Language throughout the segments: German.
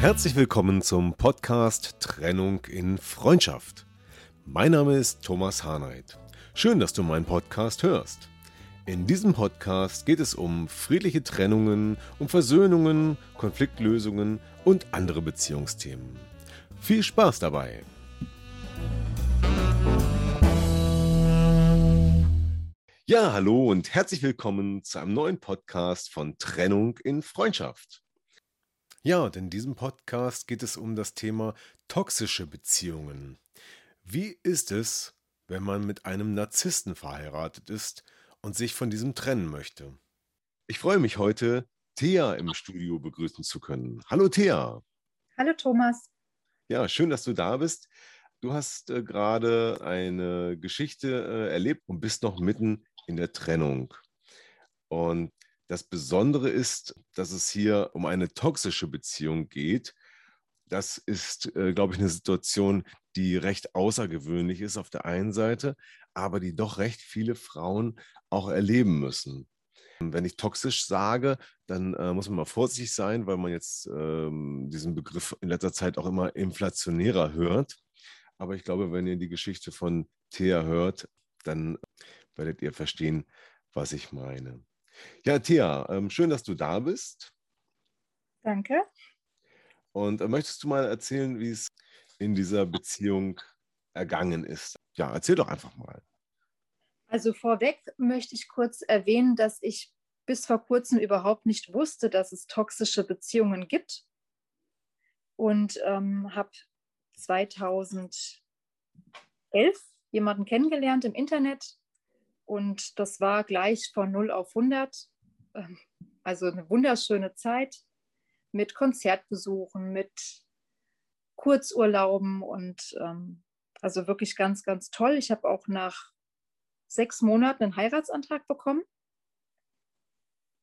Herzlich willkommen zum Podcast Trennung in Freundschaft. Mein Name ist Thomas Harnight. Schön, dass du meinen Podcast hörst. In diesem Podcast geht es um friedliche Trennungen, um Versöhnungen, Konfliktlösungen und andere Beziehungsthemen. Viel Spaß dabei! Ja, hallo und herzlich willkommen zu einem neuen Podcast von Trennung in Freundschaft. Ja, und in diesem Podcast geht es um das Thema toxische Beziehungen. Wie ist es, wenn man mit einem Narzissten verheiratet ist und sich von diesem trennen möchte? Ich freue mich heute, Thea im Studio begrüßen zu können. Hallo Thea. Hallo Thomas. Ja, schön, dass du da bist. Du hast äh, gerade eine Geschichte äh, erlebt und bist noch mitten in der Trennung. Und das Besondere ist, dass es hier um eine toxische Beziehung geht. Das ist, äh, glaube ich, eine Situation, die recht außergewöhnlich ist auf der einen Seite, aber die doch recht viele Frauen auch erleben müssen. Wenn ich toxisch sage, dann äh, muss man mal vorsichtig sein, weil man jetzt ähm, diesen Begriff in letzter Zeit auch immer inflationärer hört. Aber ich glaube, wenn ihr die Geschichte von Thea hört, dann werdet ihr verstehen, was ich meine. Ja, Thea, ähm, schön, dass du da bist. Danke. Und äh, möchtest du mal erzählen, wie es in dieser Beziehung ergangen ist? Ja, erzähl doch einfach mal. Also vorweg möchte ich kurz erwähnen, dass ich bis vor kurzem überhaupt nicht wusste, dass es toxische Beziehungen gibt. Und ähm, habe 2011 jemanden kennengelernt im Internet. Und das war gleich von 0 auf 100. Ähm, also eine wunderschöne Zeit mit Konzertbesuchen, mit Kurzurlauben und ähm, also wirklich ganz, ganz toll. Ich habe auch nach sechs Monaten einen Heiratsantrag bekommen.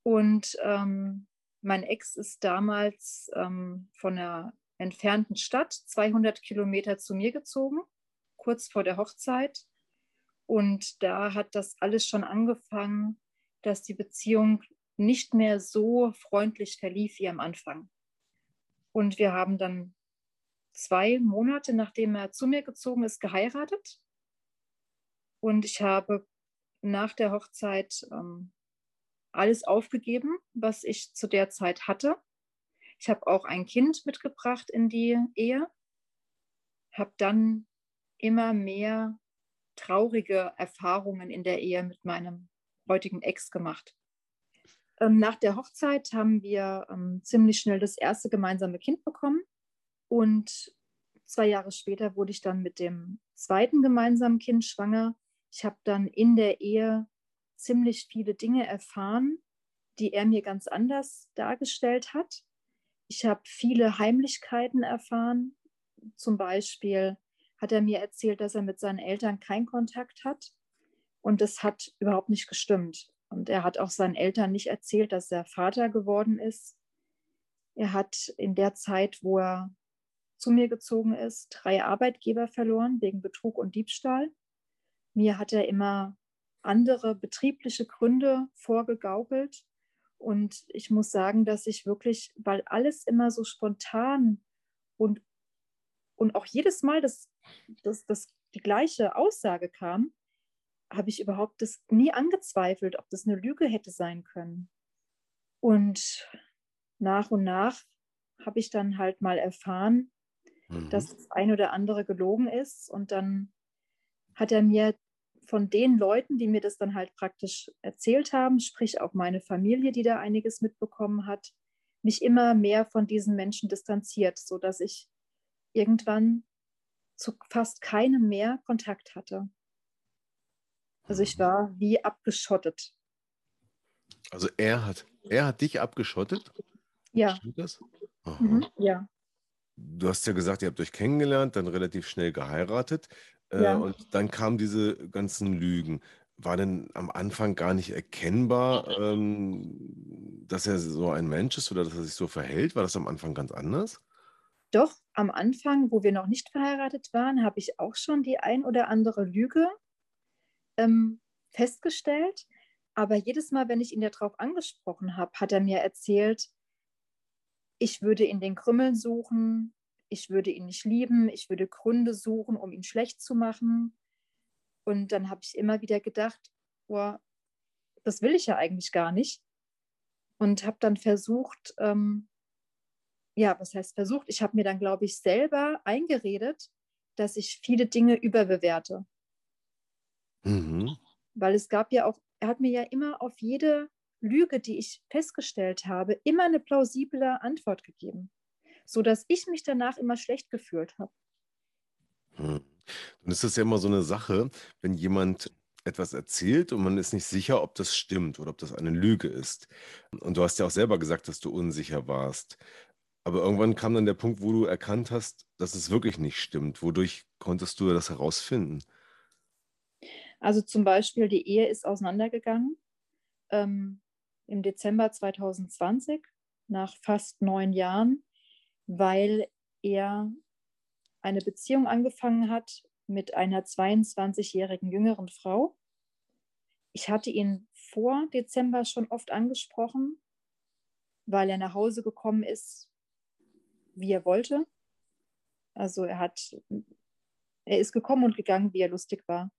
Und ähm, mein Ex ist damals ähm, von einer entfernten Stadt 200 Kilometer zu mir gezogen, kurz vor der Hochzeit. Und da hat das alles schon angefangen, dass die Beziehung nicht mehr so freundlich verlief wie am Anfang. Und wir haben dann zwei Monate, nachdem er zu mir gezogen ist, geheiratet. Und ich habe nach der Hochzeit ähm, alles aufgegeben, was ich zu der Zeit hatte. Ich habe auch ein Kind mitgebracht in die Ehe, habe dann immer mehr traurige Erfahrungen in der Ehe mit meinem heutigen Ex gemacht. Ähm, nach der Hochzeit haben wir ähm, ziemlich schnell das erste gemeinsame Kind bekommen und zwei Jahre später wurde ich dann mit dem zweiten gemeinsamen Kind schwanger ich habe dann in der Ehe ziemlich viele Dinge erfahren, die er mir ganz anders dargestellt hat. Ich habe viele Heimlichkeiten erfahren. Zum Beispiel hat er mir erzählt, dass er mit seinen Eltern keinen Kontakt hat. Und das hat überhaupt nicht gestimmt. Und er hat auch seinen Eltern nicht erzählt, dass er Vater geworden ist. Er hat in der Zeit, wo er zu mir gezogen ist, drei Arbeitgeber verloren wegen Betrug und Diebstahl. Mir hat er immer andere betriebliche Gründe vorgegaukelt. Und ich muss sagen, dass ich wirklich, weil alles immer so spontan und, und auch jedes Mal das, das, das, die gleiche Aussage kam, habe ich überhaupt das nie angezweifelt, ob das eine Lüge hätte sein können. Und nach und nach habe ich dann halt mal erfahren, mhm. dass das ein oder andere gelogen ist. Und dann hat er mir von den Leuten, die mir das dann halt praktisch erzählt haben, sprich auch meine Familie, die da einiges mitbekommen hat, mich immer mehr von diesen Menschen distanziert, sodass ich irgendwann zu fast keinem mehr Kontakt hatte. Also ich war wie abgeschottet. Also er hat, er hat dich abgeschottet? Ja. Stimmt das? Mhm. Ja. Du hast ja gesagt, ihr habt euch kennengelernt, dann relativ schnell geheiratet äh, Ja. und dann kamen diese ganzen Lügen. War denn am Anfang gar nicht erkennbar, ähm, dass er so ein Mensch ist oder dass er sich so verhält? War das am Anfang ganz anders? Doch am Anfang, wo wir noch nicht verheiratet waren, habe ich auch schon die ein oder andere Lüge ähm, festgestellt. Aber jedes Mal, wenn ich ihn darauf angesprochen habe, hat er mir erzählt, ich würde in den Krümmeln suchen, ich würde ihn nicht lieben, ich würde Gründe suchen, um ihn schlecht zu machen. Und dann habe ich immer wieder gedacht, boah, das will ich ja eigentlich gar nicht. Und habe dann versucht, ähm, ja, was heißt versucht? Ich habe mir dann, glaube ich, selber eingeredet, dass ich viele Dinge überbewerte. Mhm. Weil es gab ja auch, er hat mir ja immer auf jede Lüge, die ich festgestellt habe, immer eine plausible Antwort gegeben, sodass ich mich danach immer schlecht gefühlt habe. Hm. Dann ist das ja immer so eine Sache, wenn jemand etwas erzählt und man ist nicht sicher, ob das stimmt oder ob das eine Lüge ist. Und du hast ja auch selber gesagt, dass du unsicher warst. Aber irgendwann kam dann der Punkt, wo du erkannt hast, dass es wirklich nicht stimmt. Wodurch konntest du das herausfinden? Also zum Beispiel, die Ehe ist auseinandergegangen ähm, im Dezember 2020, nach fast neun Jahren, weil er eine Beziehung angefangen hat mit einer 22-jährigen jüngeren Frau. Ich hatte ihn vor Dezember schon oft angesprochen, weil er nach Hause gekommen ist, wie er wollte. Also er hat, er ist gekommen und gegangen, wie er lustig war.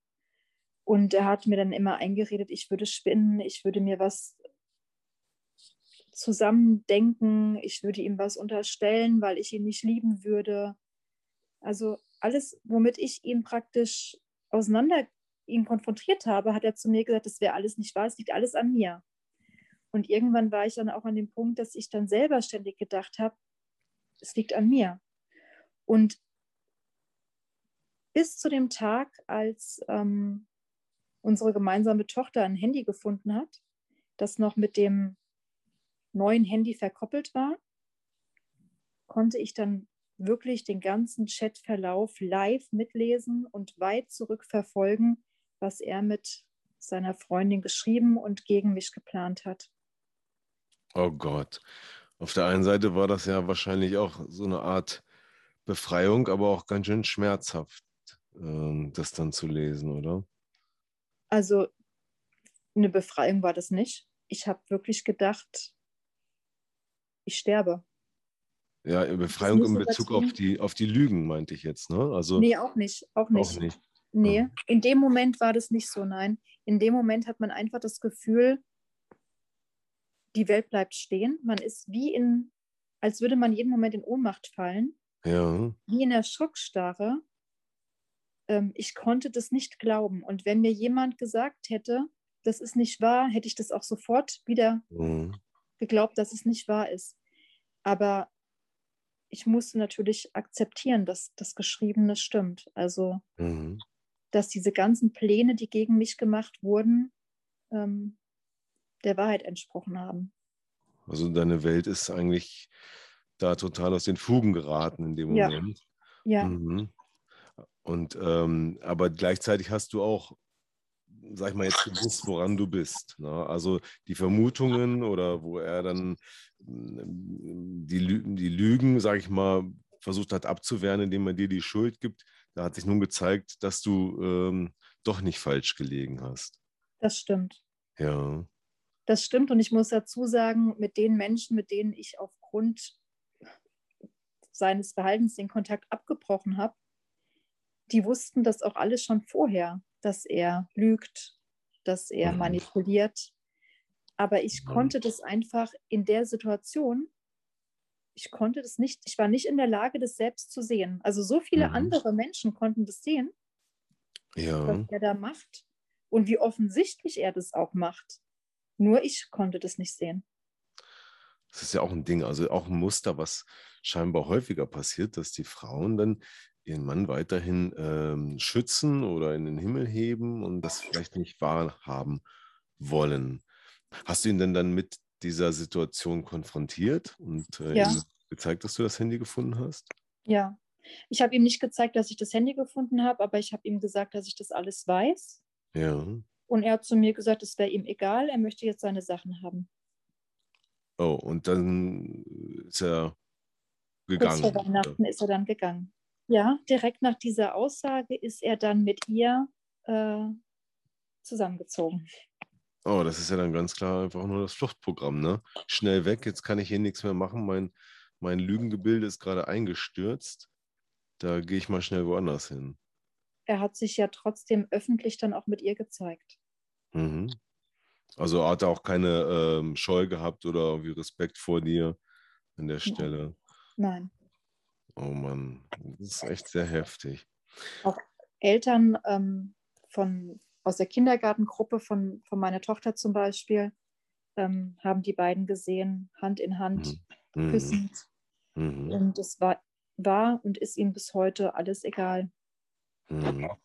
Und er hat mir dann immer eingeredet, ich würde spinnen, ich würde mir was zusammendenken, ich würde ihm was unterstellen, weil ich ihn nicht lieben würde. Also alles, womit ich ihn praktisch auseinander ihn konfrontiert habe, hat er zu mir gesagt, das wäre alles nicht wahr, es liegt alles an mir. Und irgendwann war ich dann auch an dem Punkt, dass ich dann selber ständig gedacht habe, es liegt an mir. Und bis zu dem Tag, als ähm, unsere gemeinsame Tochter ein Handy gefunden hat, das noch mit dem neuen Handy verkoppelt war, konnte ich dann wirklich den ganzen Chatverlauf live mitlesen und weit zurückverfolgen, was er mit seiner Freundin geschrieben und gegen mich geplant hat. Oh Gott. Auf der einen Seite war das ja wahrscheinlich auch so eine Art Befreiung, aber auch ganz schön schmerzhaft, ähm, das dann zu lesen, oder? Also eine Befreiung war das nicht. Ich habe wirklich gedacht, ich sterbe. Ja, Befreiung in Bezug auf die, auf die Lügen, meinte ich jetzt, ne? Also Nee, auch nicht. Auch nicht. auch nicht. Nee, Mhm. in dem Moment war das nicht so, nein. In dem Moment hat man einfach das Gefühl, die Welt bleibt stehen. Man ist wie in, als würde man jeden Moment in Ohnmacht fallen, Ja. wie in der Schockstarre. Ähm, ich konnte das nicht glauben. Und wenn mir jemand gesagt hätte, das ist nicht wahr, hätte ich das auch sofort wieder Mhm. geglaubt, dass es nicht wahr ist. Aber ich musste natürlich akzeptieren, dass das Geschriebene stimmt. Also Mhm. dass diese ganzen Pläne, die gegen mich gemacht wurden, ähm, der Wahrheit entsprochen haben. Also deine Welt ist eigentlich da total aus den Fugen geraten in dem Ja. Moment. Ja, Mhm. Und ähm, aber gleichzeitig hast du auch, sag ich mal, jetzt gewusst, woran du bist. Ne? Also die Vermutungen oder wo er dann mm, die, Lü die Lügen, sag ich mal, versucht hat abzuwehren, indem er dir die Schuld gibt, da hat sich nun gezeigt, dass du ähm, doch nicht falsch gelegen hast. das stimmt. Ja. Das stimmt. Und ich muss dazu sagen, mit den Menschen, mit denen ich aufgrund seines Verhaltens den Kontakt abgebrochen habe, die wussten das auch alles schon vorher, dass er lügt, dass er Mhm. manipuliert. Aber ich Mhm. konnte das einfach in der Situation, ich konnte das nicht, ich war nicht in der Lage, das selbst zu sehen. Also so viele Mhm. andere Menschen konnten das sehen, Ja. was er da macht und wie offensichtlich er das auch macht. Nur ich konnte das nicht sehen. Das ist ja auch ein Ding, also auch ein Muster, was scheinbar häufiger passiert, dass die Frauen dann ihren Mann weiterhin ähm, schützen oder in den Himmel heben und das vielleicht nicht wahrhaben wollen. Hast du ihn denn dann mit dieser Situation konfrontiert und äh, Ja. ihm gezeigt, dass du das Handy gefunden hast? Ja. Ich habe ihm nicht gezeigt, dass ich das Handy gefunden habe, aber ich habe ihm gesagt, dass ich das alles weiß. Ja. Und er hat zu mir gesagt, es wäre ihm egal, er möchte jetzt seine Sachen haben. Oh, und dann ist er Kurz gegangen. vor Weihnachten ist er dann gegangen. Ja, direkt nach dieser Aussage ist er dann mit ihr äh, zusammengezogen. Oh, das ist ja dann ganz klar einfach nur das Fluchtprogramm, ne? Schnell weg, jetzt kann ich hier nichts mehr machen. Mein, mein Lügengebilde ist gerade eingestürzt. Da gehe ich mal schnell woanders hin. Er hat sich ja trotzdem öffentlich dann auch mit ihr gezeigt. Mhm. Also hat er auch keine ähm, Scheu gehabt oder irgendwie Respekt vor dir an der Stelle. Nein. Oh Mann, das ist echt sehr heftig. Eltern ähm, von, aus der Kindergartengruppe von, von meiner Tochter zum Beispiel ähm, haben die beiden gesehen, Hand in Hand, Mhm. küssend. Mhm. Und es war, war und ist ihm bis heute alles egal. Mhm.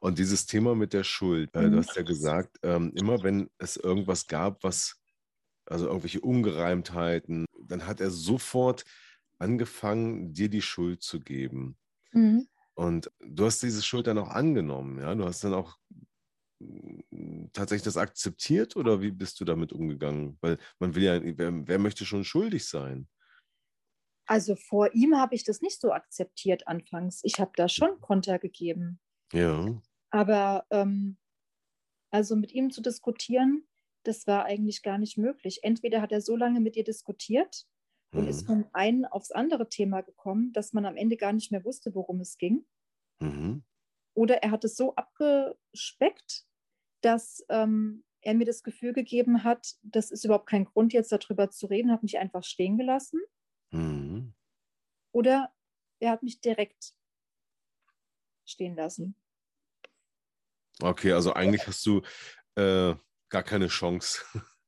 Und dieses Thema mit der Schuld, äh, Mhm. du hast ja gesagt, ähm, immer wenn es irgendwas gab, was, also irgendwelche Ungereimtheiten, dann hat er sofort angefangen, dir die Schuld zu geben. Mhm. Und du hast diese Schuld dann auch angenommen, ja? Du hast dann auch mm, tatsächlich das akzeptiert oder wie bist du damit umgegangen? Weil man will ja, wer, wer möchte schon schuldig sein? Also vor ihm habe ich das nicht so akzeptiert anfangs. Ich habe da schon Konter gegeben. Ja. Aber ähm, also mit ihm zu diskutieren, das war eigentlich gar nicht möglich. Entweder hat er so lange mit ihr diskutiert und Mhm. ist vom einen aufs andere Thema gekommen, dass man am Ende gar nicht mehr wusste, worum es ging. Mhm. Oder er hat es so abgespeckt, dass ähm, er mir das Gefühl gegeben hat, das ist überhaupt kein Grund, jetzt darüber zu reden, hat mich einfach stehen gelassen. Mhm. Oder er hat mich direkt stehen lassen. Okay, also eigentlich hast du äh, gar keine Chance,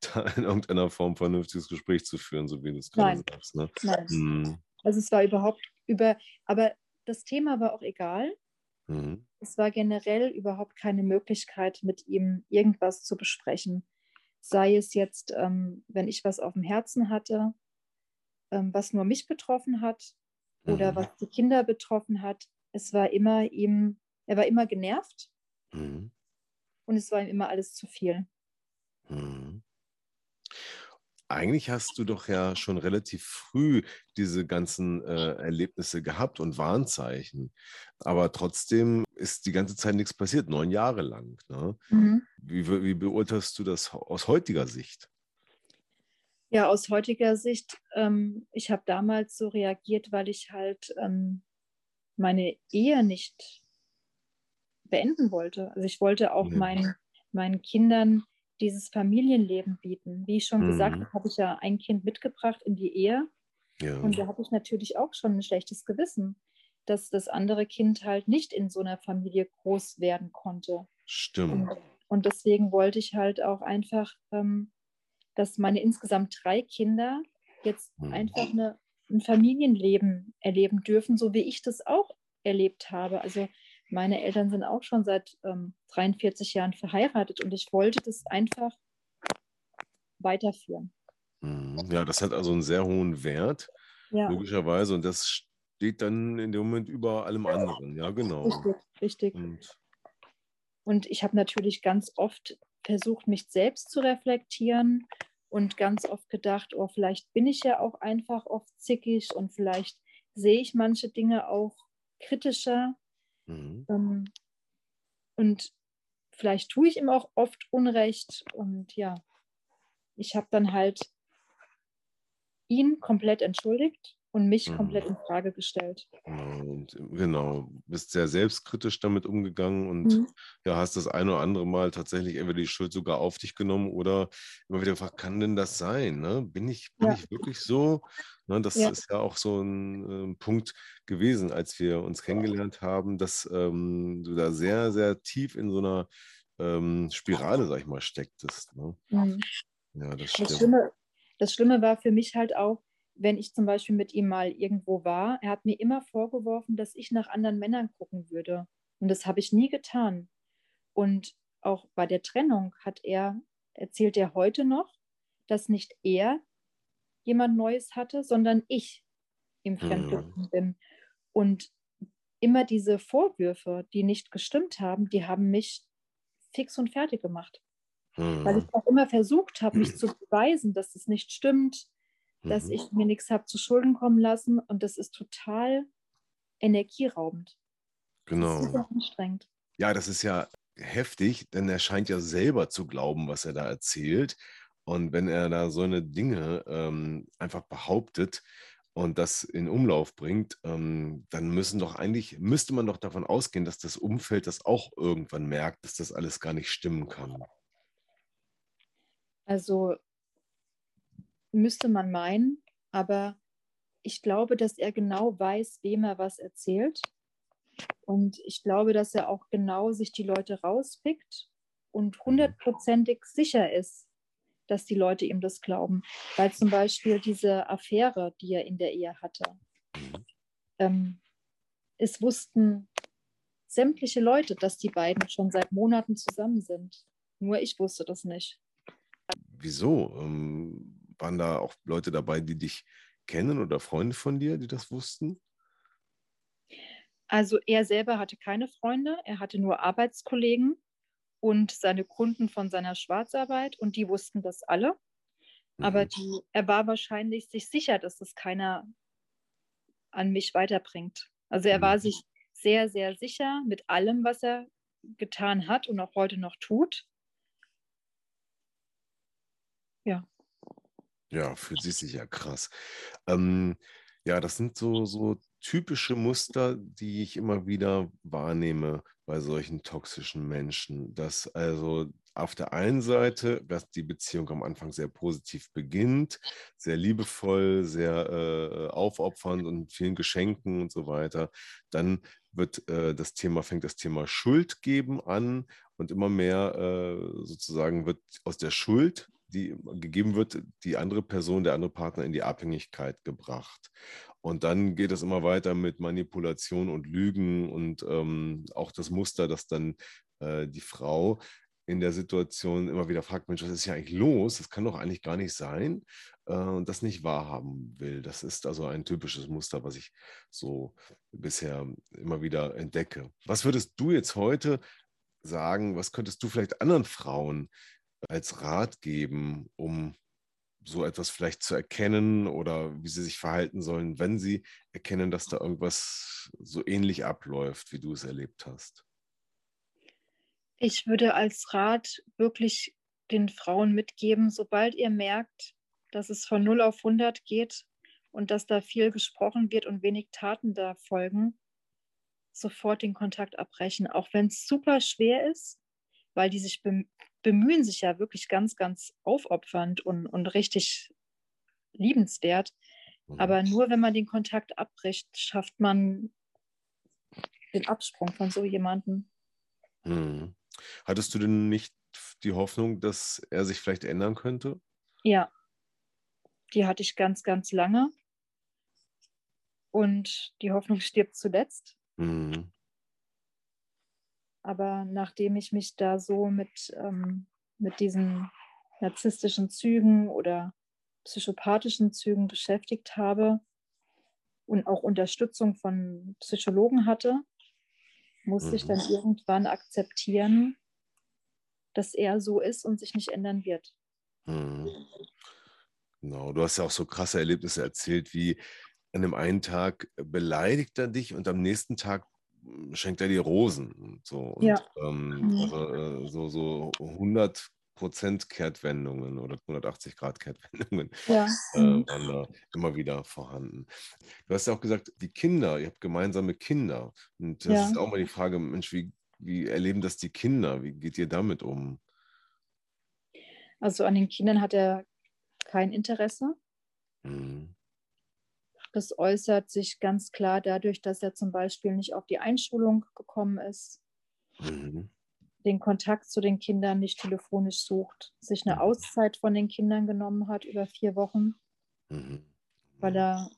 da in irgendeiner Form vernünftiges Gespräch zu führen, so wie du es gerade sagst. Ne? Nein. Mhm. Also es war überhaupt über, aber das Thema war auch egal. Mhm. Es war generell überhaupt keine Möglichkeit, mit ihm irgendwas zu besprechen. Sei es jetzt, ähm, wenn ich was auf dem Herzen hatte, was nur mich betroffen hat oder Mhm. was die Kinder betroffen hat. Es war immer ihm, er war immer genervt Mhm. und es war ihm immer alles zu viel. Mhm. Eigentlich hast du doch ja schon relativ früh diese ganzen äh, Erlebnisse gehabt und Warnzeichen. Aber trotzdem ist die ganze Zeit nichts passiert, neun Jahre lang. Ne? Wie, be- wie beurteilst du das aus heutiger Sicht? Ja, aus heutiger Sicht, ähm, ich habe damals so reagiert, weil ich halt ähm, meine Ehe nicht beenden wollte. Also ich wollte auch Ja. meinen, meinen Kindern dieses Familienleben bieten. Wie ich schon gesagt Mhm. habe, habe ich ja ein Kind mitgebracht in die Ehe Ja. und da habe ich natürlich auch schon ein schlechtes Gewissen, dass das andere Kind halt nicht in so einer Familie groß werden konnte. Stimmt. Und, und deswegen wollte ich halt auch einfach, ähm, dass meine insgesamt drei Kinder jetzt Mhm. einfach eine, ein Familienleben erleben dürfen, so wie ich das auch erlebt habe. Also meine Eltern sind auch schon seit ähm, 43 Jahren verheiratet und ich wollte das einfach weiterführen. Mhm. Ja, das hat also einen sehr hohen Wert, Ja, logischerweise. Und das steht dann in dem Moment über allem anderen. Ja, genau. richtig, richtig. Und Und ich habe natürlich ganz oft versucht, mich selbst zu reflektieren und ganz oft gedacht, oh, vielleicht bin ich ja auch einfach oft zickig und vielleicht sehe ich manche Dinge auch kritischer. mhm. Ähm, und vielleicht tue ich ihm auch oft Unrecht. Und ja, ich habe dann halt ihn komplett entschuldigt und mich Mhm. komplett in Frage gestellt. Genau, und genau, bist sehr selbstkritisch damit umgegangen und Mhm. ja, hast das ein oder andere Mal tatsächlich entweder die Schuld sogar auf dich genommen oder immer wieder gefragt, kann denn das sein? Ne? Bin, ich, bin Ja. ich wirklich so? Ne, das Ja. ist ja auch so ein ähm, Punkt gewesen, als wir uns kennengelernt haben, dass ähm, du da sehr, sehr tief in so einer ähm, Spirale, sag ich mal, stecktest. Ne? Mhm. Ja, das Das. Schlimme, das Schlimme war für mich halt auch, wenn ich zum Beispiel mit ihm mal irgendwo war, er hat mir immer vorgeworfen, dass ich nach anderen Männern gucken würde. Und das habe ich nie getan. Und auch bei der Trennung hat er, erzählt er heute noch, dass nicht er jemand Neues hatte, sondern ich ihm fremdgegangen mhm. bin. Und immer diese Vorwürfe, die nicht gestimmt haben, die haben mich fix und fertig gemacht. Mhm. Weil ich auch immer versucht habe, mich zu beweisen, dass es nicht stimmt, dass mhm. ich mir nichts habe zu Schulden kommen lassen. Und das ist total energieraubend. Genau. Das ist sehr anstrengend. Ja, das ist ja heftig, denn er scheint ja selber zu glauben, was er da erzählt. Und wenn er da so eine Dinge ähm, einfach behauptet und das in Umlauf bringt, ähm, dann müssen doch eigentlich, müsste man doch davon ausgehen, dass das Umfeld das auch irgendwann merkt, dass das alles gar nicht stimmen kann. Also müsste man meinen, aber ich glaube, dass er genau weiß, wem er was erzählt. Und ich glaube, dass er auch genau sich die Leute rauspickt und hundertprozentig sicher ist, dass die Leute ihm das glauben. Weil zum Beispiel diese Affäre, die er in der Ehe hatte, ähm, es wussten sämtliche Leute, dass die beiden schon seit Monaten zusammen sind. Nur ich wusste das nicht. Wieso? Ähm, waren da auch Leute dabei, die dich kennen oder Freunde von dir, die das wussten? Also er selber hatte keine Freunde, er hatte nur Arbeitskollegen und seine Kunden von seiner Schwarzarbeit und die wussten das alle. Mhm. Aber die, er war wahrscheinlich sich sicher, dass das keiner an mich weiterbringt. Also er mhm. war sich sehr, sehr sicher mit allem, was er getan hat und auch heute noch tut. Ja. Ja, fühlt sich sicher krass. Ähm, ja, das sind so, so typische Muster, die ich immer wieder wahrnehme bei solchen toxischen Menschen. Dass also auf der einen Seite, dass die Beziehung am Anfang sehr positiv beginnt, sehr liebevoll, sehr äh, aufopfernd und vielen Geschenken und so weiter. Dann wird äh, das Thema, fängt das Thema Schuld geben an und immer mehr äh, sozusagen wird aus der Schuld die gegeben wird, die andere Person, der andere Partner in die Abhängigkeit gebracht. Und dann geht es immer weiter mit Manipulation und Lügen und ähm, auch das Muster, dass dann äh, die Frau in der Situation immer wieder fragt, Mensch, was ist hier eigentlich los? Das kann doch eigentlich gar nicht sein äh, und das nicht wahrhaben will. Das ist also ein typisches Muster, was ich so bisher immer wieder entdecke. Was würdest du jetzt heute sagen, was könntest du vielleicht anderen Frauen als Rat geben, um so etwas vielleicht zu erkennen oder wie sie sich verhalten sollen, wenn sie erkennen, dass da irgendwas so ähnlich abläuft, wie du es erlebt hast? Ich würde als Rat wirklich den Frauen mitgeben, sobald ihr merkt, dass es von 0 auf 100 geht und dass da viel gesprochen wird und wenig Taten da folgen, sofort den Kontakt abbrechen, auch wenn es super schwer ist, weil die sich bemühen sich ja wirklich ganz, ganz aufopfernd und, und richtig liebenswert. Mhm. Aber nur wenn man den Kontakt abbricht, schafft man den Absprung von so jemandem. Mhm. Hattest du denn nicht die Hoffnung, dass er sich vielleicht ändern könnte? Ja, die hatte ich ganz, ganz lange. Und die Hoffnung stirbt zuletzt. Mhm. Aber nachdem ich mich da so mit, ähm, mit diesen narzisstischen Zügen oder psychopathischen Zügen beschäftigt habe und auch Unterstützung von Psychologen hatte, musste mhm. ich dann irgendwann akzeptieren, dass er so ist und sich nicht ändern wird. Mhm. Genau, du hast ja auch so krasse Erlebnisse erzählt, wie an dem einen Tag beleidigt er dich und am nächsten Tag schenkt er dir Rosen. Und so, und, ja. ähm, also, äh, so, so 100 Prozent Kehrtwendungen oder 180 Grad Kehrtwendungen ja. äh, mhm. waren da immer wieder vorhanden. Du hast ja auch gesagt, die Kinder, ihr habt gemeinsame Kinder. Und das ja. ist auch mal die Frage, Mensch, wie, wie erleben das die Kinder? Wie geht ihr damit um? Also an den Kindern hat er kein Interesse. Mhm. Das äußert sich ganz klar dadurch, dass er zum Beispiel nicht auf die Einschulung gekommen ist, mhm. den Kontakt zu den Kindern nicht telefonisch sucht, sich eine mhm. Auszeit von den Kindern genommen hat über vier Wochen. Mhm. weil er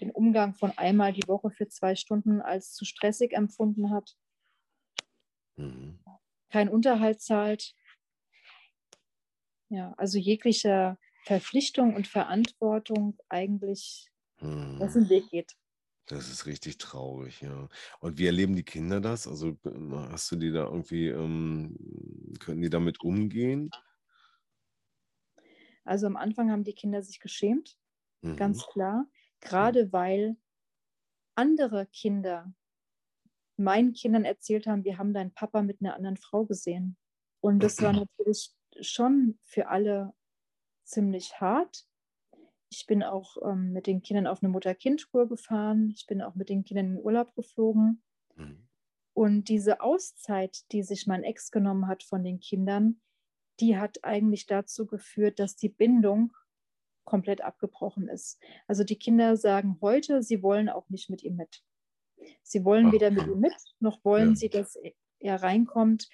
den Umgang von einmal die Woche für zwei Stunden als zu stressig empfunden hat. Mhm. Kein Unterhalt zahlt. Ja, also jegliche Verpflichtung und Verantwortung eigentlich mhm. aus dem Weg geht. Das ist richtig traurig, ja. Und wie erleben die Kinder das? Also hast du die da irgendwie, ähm, können die damit umgehen? Also am Anfang haben die Kinder sich geschämt, mhm. ganz klar, gerade weil andere Kinder meinen Kindern erzählt haben, wir haben deinen Papa mit einer anderen Frau gesehen. Und das war natürlich schon für alle ziemlich hart. Ich bin auch ähm, mit den Kindern auf eine Mutter-Kind-Tour gefahren. Ich bin auch mit den Kindern in den Urlaub geflogen. Mhm. Und diese Auszeit, die sich mein Ex genommen hat von den Kindern, die hat eigentlich dazu geführt, dass die Bindung komplett abgebrochen ist. Also die Kinder sagen heute, sie wollen auch nicht mit ihm mit. Sie wollen Ach, weder mit ihm mit, noch wollen ja. sie, dass er reinkommt.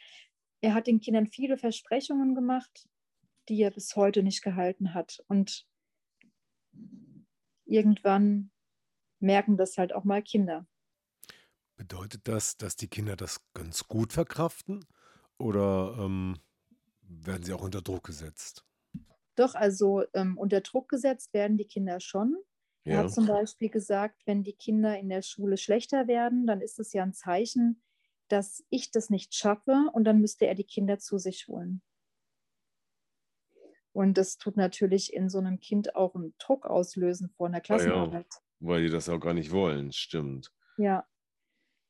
Er hat den Kindern viele Versprechungen gemacht, die er bis heute nicht gehalten hat. Und irgendwann merken das halt auch mal Kinder. Bedeutet das, dass die Kinder das ganz gut verkraften oder ähm, werden sie auch unter Druck gesetzt? Doch, also ähm, unter Druck gesetzt werden die Kinder schon. Ja. Er hat zum Beispiel gesagt, wenn die Kinder in der Schule schlechter werden, dann ist es ja ein Zeichen, dass ich das nicht schaffe und dann müsste er die Kinder zu sich holen. Und das tut natürlich in so einem Kind auch einen Druck auslösen vor einer Klassenarbeit. Ja, weil die das auch gar nicht wollen, stimmt. Ja.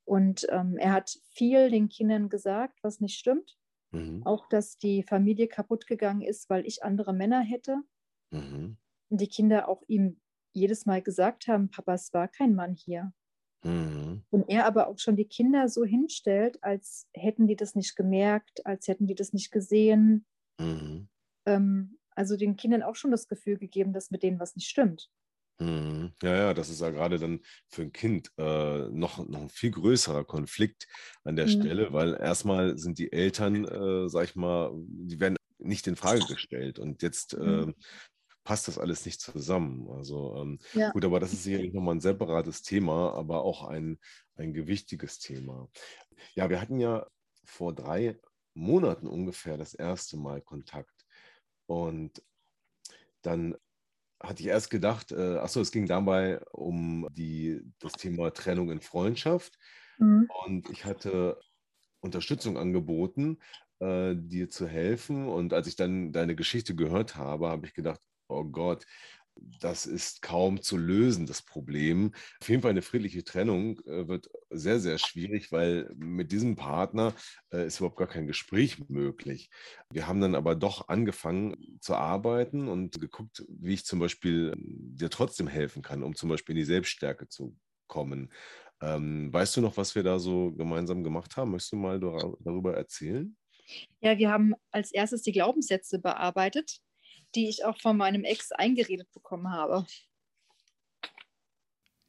Und ähm, er hat viel den Kindern gesagt, was nicht stimmt. Mhm. Auch, dass die Familie kaputt gegangen ist, weil ich andere Männer hätte. Mhm. Und die Kinder auch ihm jedes Mal gesagt haben, Papa, es war kein Mann hier. Mhm. Und er aber auch schon die Kinder so hinstellt, als hätten die das nicht gemerkt, als hätten die das nicht gesehen. Mhm ähm, also den Kindern auch schon das Gefühl gegeben, dass mit denen was nicht stimmt. Mhm. Ja, ja, das ist ja gerade dann für ein Kind äh, noch, noch ein viel größerer Konflikt an der mhm. Stelle, weil erstmal sind die Eltern, äh, sag ich mal, die werden nicht in Frage gestellt und jetzt mhm. äh, passt das alles nicht zusammen. Also ähm, ja. gut, aber das ist sicherlich nochmal ein separates Thema, aber auch ein, ein gewichtiges Thema. Ja, wir hatten ja vor drei Monaten ungefähr das erste Mal Kontakt. Und dann hatte ich erst gedacht, äh, achso, es ging dabei um die, das Thema Trennung in Freundschaft. Mhm. Und ich hatte Unterstützung angeboten, äh, dir zu helfen. Und als ich dann deine Geschichte gehört habe, habe ich gedacht, oh Gott, das ist kaum zu lösen, das Problem. Auf jeden Fall eine friedliche Trennung äh, wird sehr, sehr schwierig, weil mit diesem Partner äh, ist überhaupt gar kein Gespräch möglich. Wir haben dann aber doch angefangen zu arbeiten und geguckt, wie ich zum Beispiel dir trotzdem helfen kann, um zum Beispiel in die Selbststärke zu kommen. Ähm, weißt du noch, was wir da so gemeinsam gemacht haben? Möchtest du mal darüber erzählen? Ja, wir haben als erstes die Glaubenssätze bearbeitet die ich auch von meinem Ex eingeredet bekommen habe.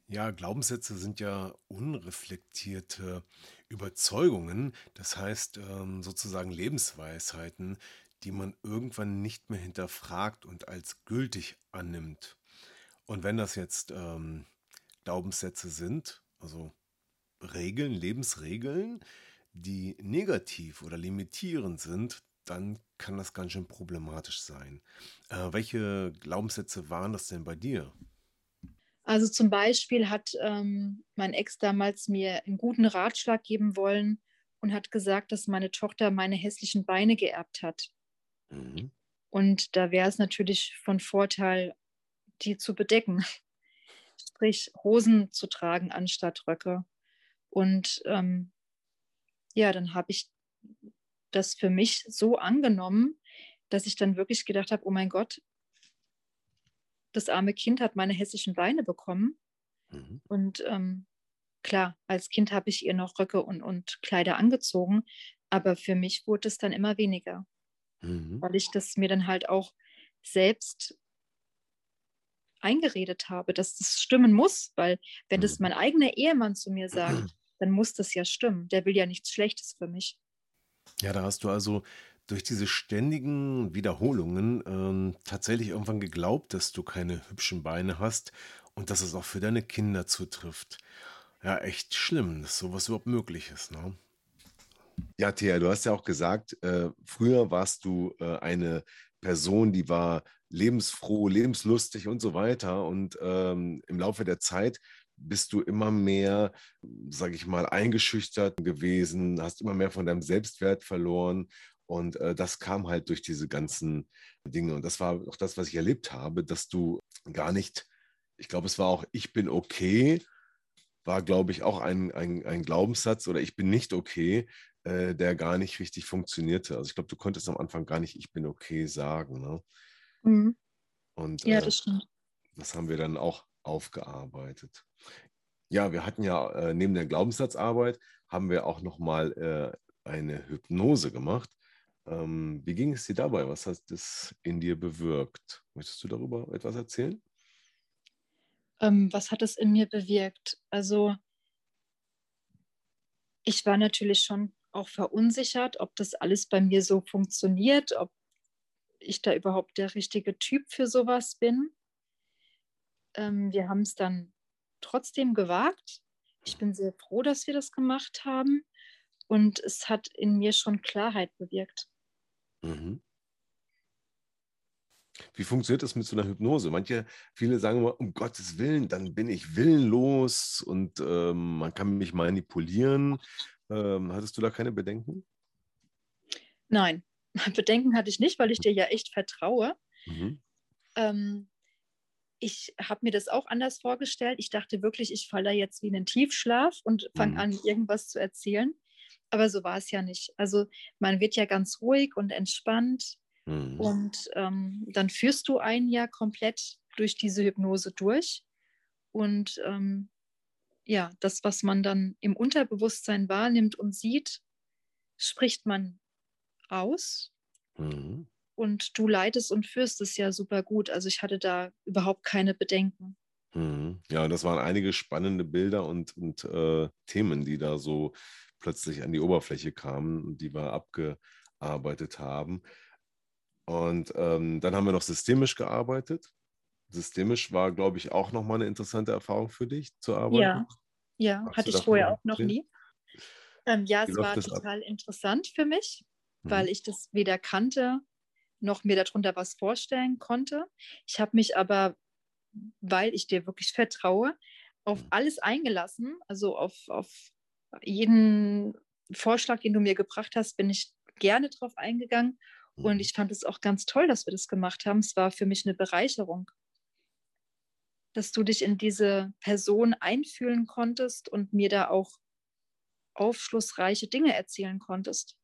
Ja, Glaubenssätze sind ja unreflektierte Überzeugungen, das heißt ähm, sozusagen Lebensweisheiten, die man irgendwann nicht mehr hinterfragt und als gültig annimmt. Und wenn das jetzt ähm, Glaubenssätze sind, also Regeln, Lebensregeln, die negativ oder limitierend sind, dann kann das ganz schön problematisch sein. Äh, welche Glaubenssätze waren das denn bei dir? Also zum Beispiel hat ähm, mein Ex damals mir einen guten Ratschlag geben wollen und hat gesagt, dass meine Tochter meine hässlichen Beine geerbt hat. Mhm. Und da wäre es natürlich von Vorteil, die zu bedecken, sprich Hosen zu tragen anstatt Röcke. Und ähm, ja, dann habe ich das für mich so angenommen, dass ich dann wirklich gedacht habe, oh mein Gott, das arme Kind hat meine hessischen Beine bekommen. Mhm. Und ähm, klar, als Kind habe ich ihr noch Röcke und, und Kleider angezogen, aber für mich wurde es dann immer weniger, mhm. weil ich das mir dann halt auch selbst eingeredet habe, dass das stimmen muss, weil wenn mhm. das mein eigener Ehemann zu mir sagt, dann muss das ja stimmen. Der will ja nichts Schlechtes für mich. Ja, da hast du also durch diese ständigen Wiederholungen ähm, tatsächlich irgendwann geglaubt, dass du keine hübschen Beine hast und dass es auch für deine Kinder zutrifft. Ja, echt schlimm, dass sowas überhaupt möglich ist. Ne? Ja, Thea, du hast ja auch gesagt, äh, früher warst du äh, eine Person, die war lebensfroh, lebenslustig und so weiter. Und ähm, im Laufe der Zeit bist du immer mehr, sage ich mal, eingeschüchtert gewesen, hast immer mehr von deinem Selbstwert verloren. Und äh, das kam halt durch diese ganzen Dinge. Und das war auch das, was ich erlebt habe, dass du gar nicht, ich glaube, es war auch, ich bin okay, war, glaube ich, auch ein, ein, ein Glaubenssatz oder ich bin nicht okay, äh, der gar nicht richtig funktionierte. Also ich glaube, du konntest am Anfang gar nicht, ich bin okay sagen. Ne? Mhm. Und ja, äh, das stimmt. Das haben wir dann auch aufgearbeitet. Ja, wir hatten ja äh, neben der Glaubenssatzarbeit haben wir auch nochmal äh, eine Hypnose gemacht. Ähm, wie ging es dir dabei? Was hat das in dir bewirkt? Möchtest du darüber etwas erzählen? Ähm, was hat es in mir bewirkt? Also ich war natürlich schon auch verunsichert, ob das alles bei mir so funktioniert, ob ich da überhaupt der richtige Typ für sowas bin. Ähm, wir haben es dann trotzdem gewagt. Ich bin sehr froh, dass wir das gemacht haben. Und es hat in mir schon Klarheit bewirkt. Mhm. Wie funktioniert das mit so einer Hypnose? Manche, viele sagen immer, um Gottes Willen, dann bin ich willenlos und ähm, man kann mich manipulieren. Ähm, hattest du da keine Bedenken? Nein, Bedenken hatte ich nicht, weil ich dir ja echt vertraue. Mhm. Ähm, ich habe mir das auch anders vorgestellt. Ich dachte wirklich, ich falle da jetzt wie in einen Tiefschlaf und fange mhm. an, irgendwas zu erzählen. Aber so war es ja nicht. Also man wird ja ganz ruhig und entspannt Mhm. Und ähm, dann führst du ein Jahr komplett durch diese Hypnose durch. Und ähm, ja, das, was man dann im Unterbewusstsein wahrnimmt und sieht, spricht man aus. Mhm. Und du leitest und führst es ja super gut. Also ich hatte da überhaupt keine Bedenken. Mhm. Ja, das waren einige spannende Bilder und, und äh, Themen, die da so plötzlich an die Oberfläche kamen, die wir abgearbeitet haben. Und ähm, dann haben wir noch systemisch gearbeitet. Systemisch war, glaube ich, auch nochmal eine interessante Erfahrung für dich zu arbeiten. Ja, ja hatte ich vorher auch noch nie. Ähm, ja, es war total ab? interessant für mich, mhm. weil ich das weder kannte noch mir darunter was vorstellen konnte. Ich habe mich aber, weil ich dir wirklich vertraue, auf mhm. alles eingelassen, also auf, auf jeden Vorschlag, den du mir gebracht hast, bin ich gerne drauf eingegangen und mhm. ich fand es auch ganz toll, dass wir das gemacht haben. Es war für mich eine Bereicherung, dass du dich in diese Person einfühlen konntest und mir da auch aufschlussreiche Dinge erzählen konntest.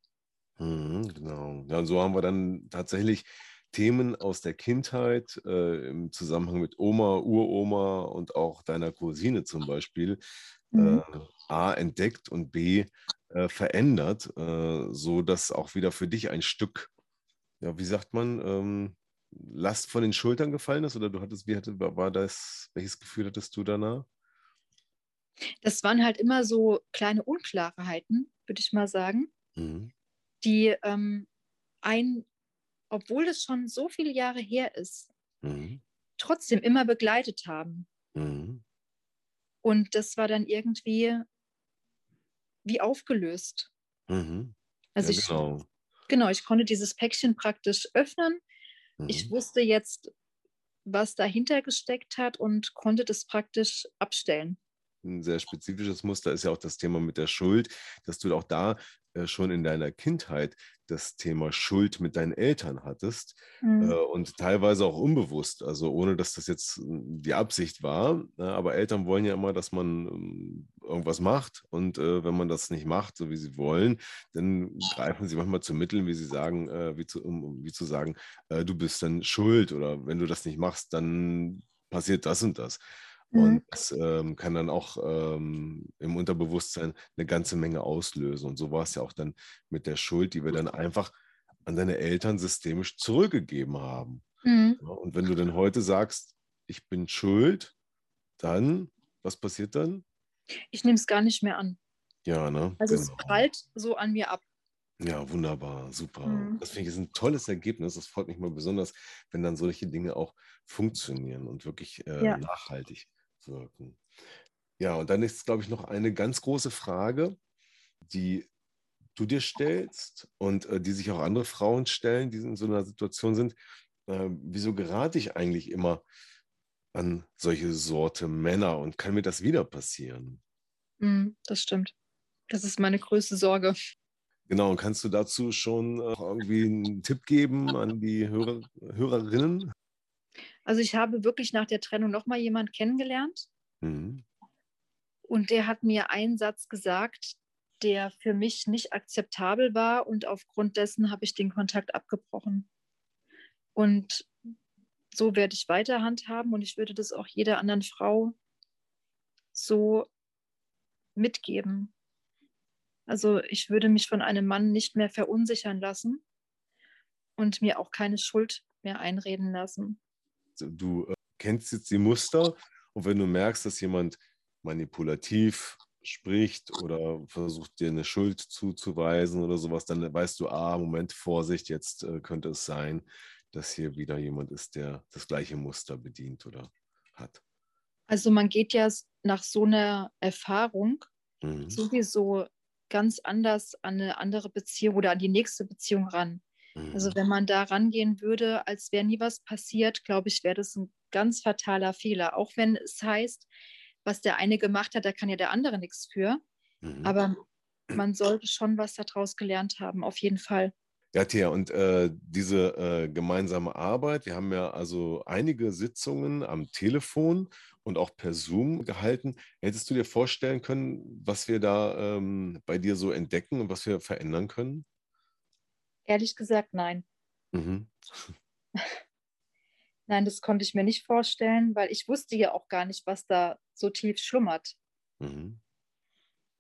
Mhm, genau. Ja, und so haben wir dann tatsächlich Themen aus der Kindheit äh, im Zusammenhang mit Oma, Uroma und auch deiner Cousine zum Beispiel mhm. äh, A entdeckt und B äh, verändert, äh, so dass auch wieder für dich ein Stück ja, wie sagt man, ähm, Last von den Schultern gefallen ist? Oder du hattest, wie hatte, war das, welches Gefühl hattest du danach? Das waren halt immer so kleine Unklarheiten, würde ich mal sagen, mhm. Die ähm, ein, obwohl es schon so viele Jahre her ist, mhm. trotzdem immer begleitet haben. Mhm. Und das war dann irgendwie wie aufgelöst. Mhm. Also ja, genau. Genau, ich konnte dieses Päckchen praktisch öffnen. Mhm. Ich wusste jetzt, was dahinter gesteckt hat und konnte das praktisch abstellen. Ein sehr spezifisches Muster ist ja auch das Thema mit der Schuld, dass du auch da äh, schon in deiner Kindheit das Thema Schuld mit deinen Eltern hattest mhm. äh, und teilweise auch unbewusst, also ohne dass das jetzt hm, die Absicht war. Ne? aber Eltern wollen ja immer, dass man ähm, irgendwas macht und äh, wenn man das nicht macht, so wie sie wollen, dann greifen sie manchmal zu Mitteln, wie sie sagen, äh, wie, zu, um, wie zu sagen, äh, du bist dann schuld oder wenn du das nicht machst, dann passiert das und das. Und mhm. das ähm, kann dann auch ähm, im Unterbewusstsein eine ganze Menge auslösen. Und so war es ja auch dann mit der Schuld, die wir dann einfach an deine Eltern systemisch zurückgegeben haben. Mhm. Ja, und wenn du dann heute sagst, ich bin schuld, dann, was passiert dann? Ich nehme es gar nicht mehr an. Ja, ne? Also genau. es prallt so an mir ab. Ja, wunderbar, super. Mhm. Das finde ich ist ein tolles Ergebnis. Das freut mich mal besonders, wenn dann solche Dinge auch funktionieren und wirklich äh, ja. nachhaltig wirken. Ja, und dann ist, glaube ich, noch eine ganz große Frage, die du dir stellst und äh, die sich auch andere Frauen stellen, die in so einer Situation sind. Äh, wieso gerate ich eigentlich immer an solche Sorte Männer und kann mir das wieder passieren? Mm, das stimmt. Das ist meine größte Sorge. Genau, und kannst du dazu schon äh, irgendwie einen Tipp geben an die Hörer, Hörerinnen? Also ich habe wirklich nach der Trennung nochmal jemanden kennengelernt. Mhm. Und der hat mir einen Satz gesagt, der für mich nicht akzeptabel war. Und aufgrund dessen habe ich den Kontakt abgebrochen. Und so werde ich weiter handhaben und ich würde das auch jeder anderen Frau so mitgeben. Also ich würde mich von einem Mann nicht mehr verunsichern lassen und mir auch keine Schuld mehr einreden lassen. Du äh, kennst jetzt die Muster und wenn du merkst, dass jemand manipulativ spricht oder versucht dir eine Schuld zuzuweisen oder sowas, dann weißt du, ah, Moment, Vorsicht, jetzt äh, könnte es sein, dass hier wieder jemand ist, der das gleiche Muster bedient oder hat. Also man geht ja nach so einer Erfahrung mhm. sowieso ganz anders an eine andere Beziehung oder an die nächste Beziehung ran. Mhm. Also wenn man da rangehen würde, als wäre nie was passiert, glaube ich, wäre das ein ganz fataler Fehler. Auch wenn es heißt, was der eine gemacht hat, da kann ja der andere nichts für. Mhm. Aber man sollte schon was daraus gelernt haben, auf jeden Fall. Ja, Thea, und äh, diese äh, gemeinsame Arbeit, wir haben ja also einige Sitzungen am Telefon und auch per Zoom gehalten. Hättest du dir vorstellen können, was wir da ähm, bei dir so entdecken und was wir verändern können? Ehrlich gesagt, nein. Mhm. nein, das konnte ich mir nicht vorstellen, weil ich wusste ja auch gar nicht, was da so tief schlummert. Mhm.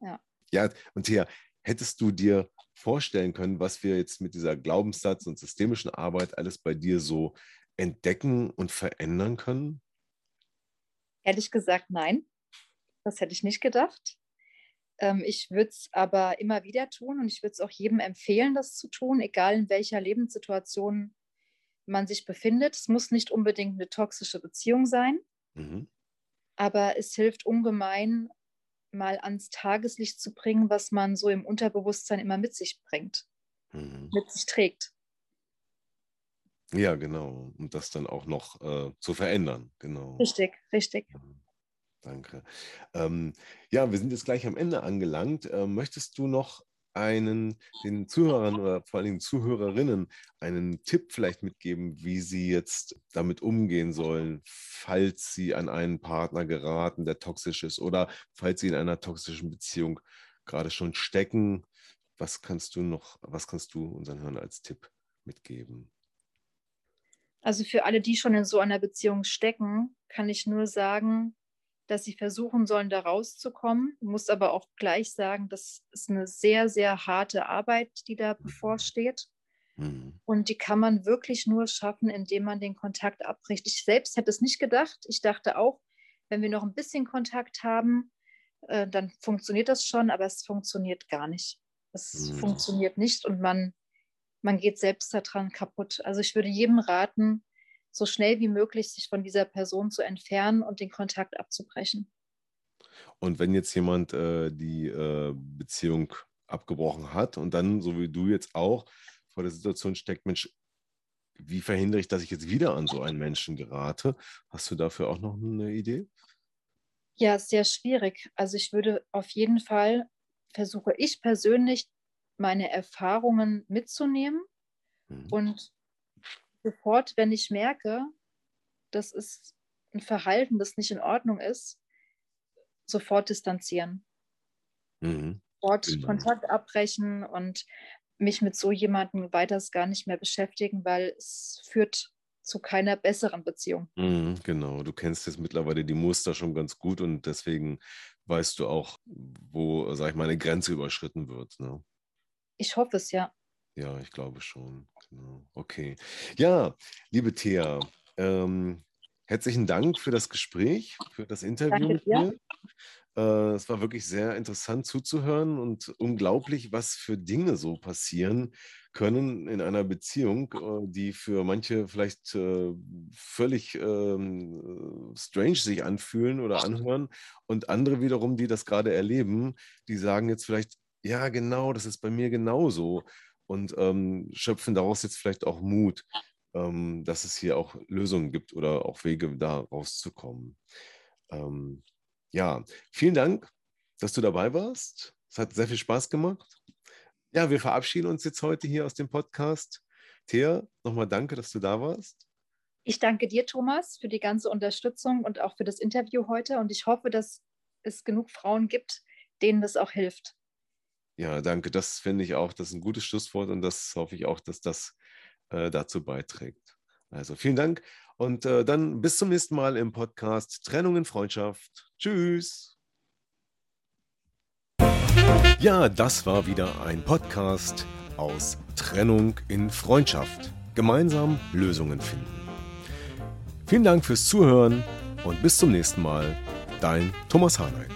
Ja. Ja, und Thea, hättest du dir vorstellen können, was wir jetzt mit dieser Glaubenssatz- und systemischen Arbeit alles bei dir so entdecken und verändern können? Ehrlich gesagt, nein. Das hätte ich nicht gedacht. Ähm, ich würde es aber immer wieder tun und ich würde es auch jedem empfehlen, das zu tun, egal in welcher Lebenssituation man sich befindet. Es muss nicht unbedingt eine toxische Beziehung sein, mhm. aber es hilft ungemein, mal ans Tageslicht zu bringen, was man so im Unterbewusstsein immer mit sich bringt, mhm. mit sich trägt. Ja, genau. Und das dann auch noch äh, zu verändern. Genau. Richtig, richtig. Mhm. Danke. Ähm, ja, wir sind jetzt gleich am Ende angelangt. Ähm, möchtest du noch einen, den Zuhörern oder vor allem Zuhörerinnen einen Tipp vielleicht mitgeben, wie sie jetzt damit umgehen sollen, falls sie an einen Partner geraten, der toxisch ist oder falls sie in einer toxischen Beziehung gerade schon stecken? Was kannst du noch, was kannst du unseren Hörern als Tipp mitgeben? Also für alle, die schon in so einer Beziehung stecken, kann ich nur sagen, dass sie versuchen sollen, da rauszukommen. Ich muss aber auch gleich sagen, das ist eine sehr, sehr harte Arbeit, die da mhm. bevorsteht. Mhm. Und die kann man wirklich nur schaffen, indem man den Kontakt abbricht. Ich selbst hätte es nicht gedacht. Ich dachte auch, wenn wir noch ein bisschen Kontakt haben, äh, dann funktioniert das schon, aber es funktioniert gar nicht. Es mhm. funktioniert nicht und man, man geht selbst daran kaputt. Also ich würde jedem raten, so schnell wie möglich sich von dieser Person zu entfernen und den Kontakt abzubrechen. Und wenn jetzt jemand äh, die äh, Beziehung abgebrochen hat und dann, so wie du jetzt auch, vor der Situation steckt, Mensch, wie verhindere ich, dass ich jetzt wieder an so einen Menschen gerate? Hast du dafür auch noch eine Idee? Ja, sehr schwierig. Also ich würde auf jeden Fall versuche ich persönlich meine Erfahrungen mitzunehmen mhm. und sofort, wenn ich merke, das ist ein Verhalten, das nicht in Ordnung ist, sofort distanzieren. Mhm. Sofort genau. Kontakt abbrechen und mich mit so jemandem weiters gar nicht mehr beschäftigen, weil es führt zu keiner besseren Beziehung. Mhm, genau, du kennst jetzt mittlerweile die Muster schon ganz gut und deswegen weißt du auch, wo, sag ich mal, eine Grenze überschritten wird. Ne? Ich hoffe es, ja. Ja, ich glaube schon. Genau. Okay. Ja, liebe Thea, ähm, herzlichen Dank für das Gespräch, für das Interview Danke mit dir. Äh, es war wirklich sehr interessant zuzuhören und unglaublich, was für Dinge so passieren können in einer Beziehung, äh, die für manche vielleicht äh, völlig ähm, strange sich anfühlen oder anhören und andere wiederum, die das gerade erleben, die sagen jetzt vielleicht, ja genau, das ist bei mir genauso und ähm, schöpfen daraus jetzt vielleicht auch Mut, ähm, dass es hier auch Lösungen gibt oder auch Wege, da rauszukommen. Ähm, ja, vielen Dank, dass du dabei warst. Es hat sehr viel Spaß gemacht. Ja, wir verabschieden uns jetzt heute hier aus dem Podcast. Thea, nochmal danke, dass du da warst. Ich danke dir, Thomas, für die ganze Unterstützung und auch für das Interview heute. Und ich hoffe, dass es genug Frauen gibt, denen das auch hilft. Ja, danke. Das finde ich auch. Das ist ein gutes Schlusswort und das hoffe ich auch, dass das äh, dazu beiträgt. Also vielen Dank und äh, dann bis zum nächsten Mal im Podcast Trennung in Freundschaft. Tschüss. Ja, das war wieder ein Podcast aus Trennung in Freundschaft. Gemeinsam Lösungen finden. Vielen Dank fürs Zuhören und bis zum nächsten Mal. Dein Thomas Harnight.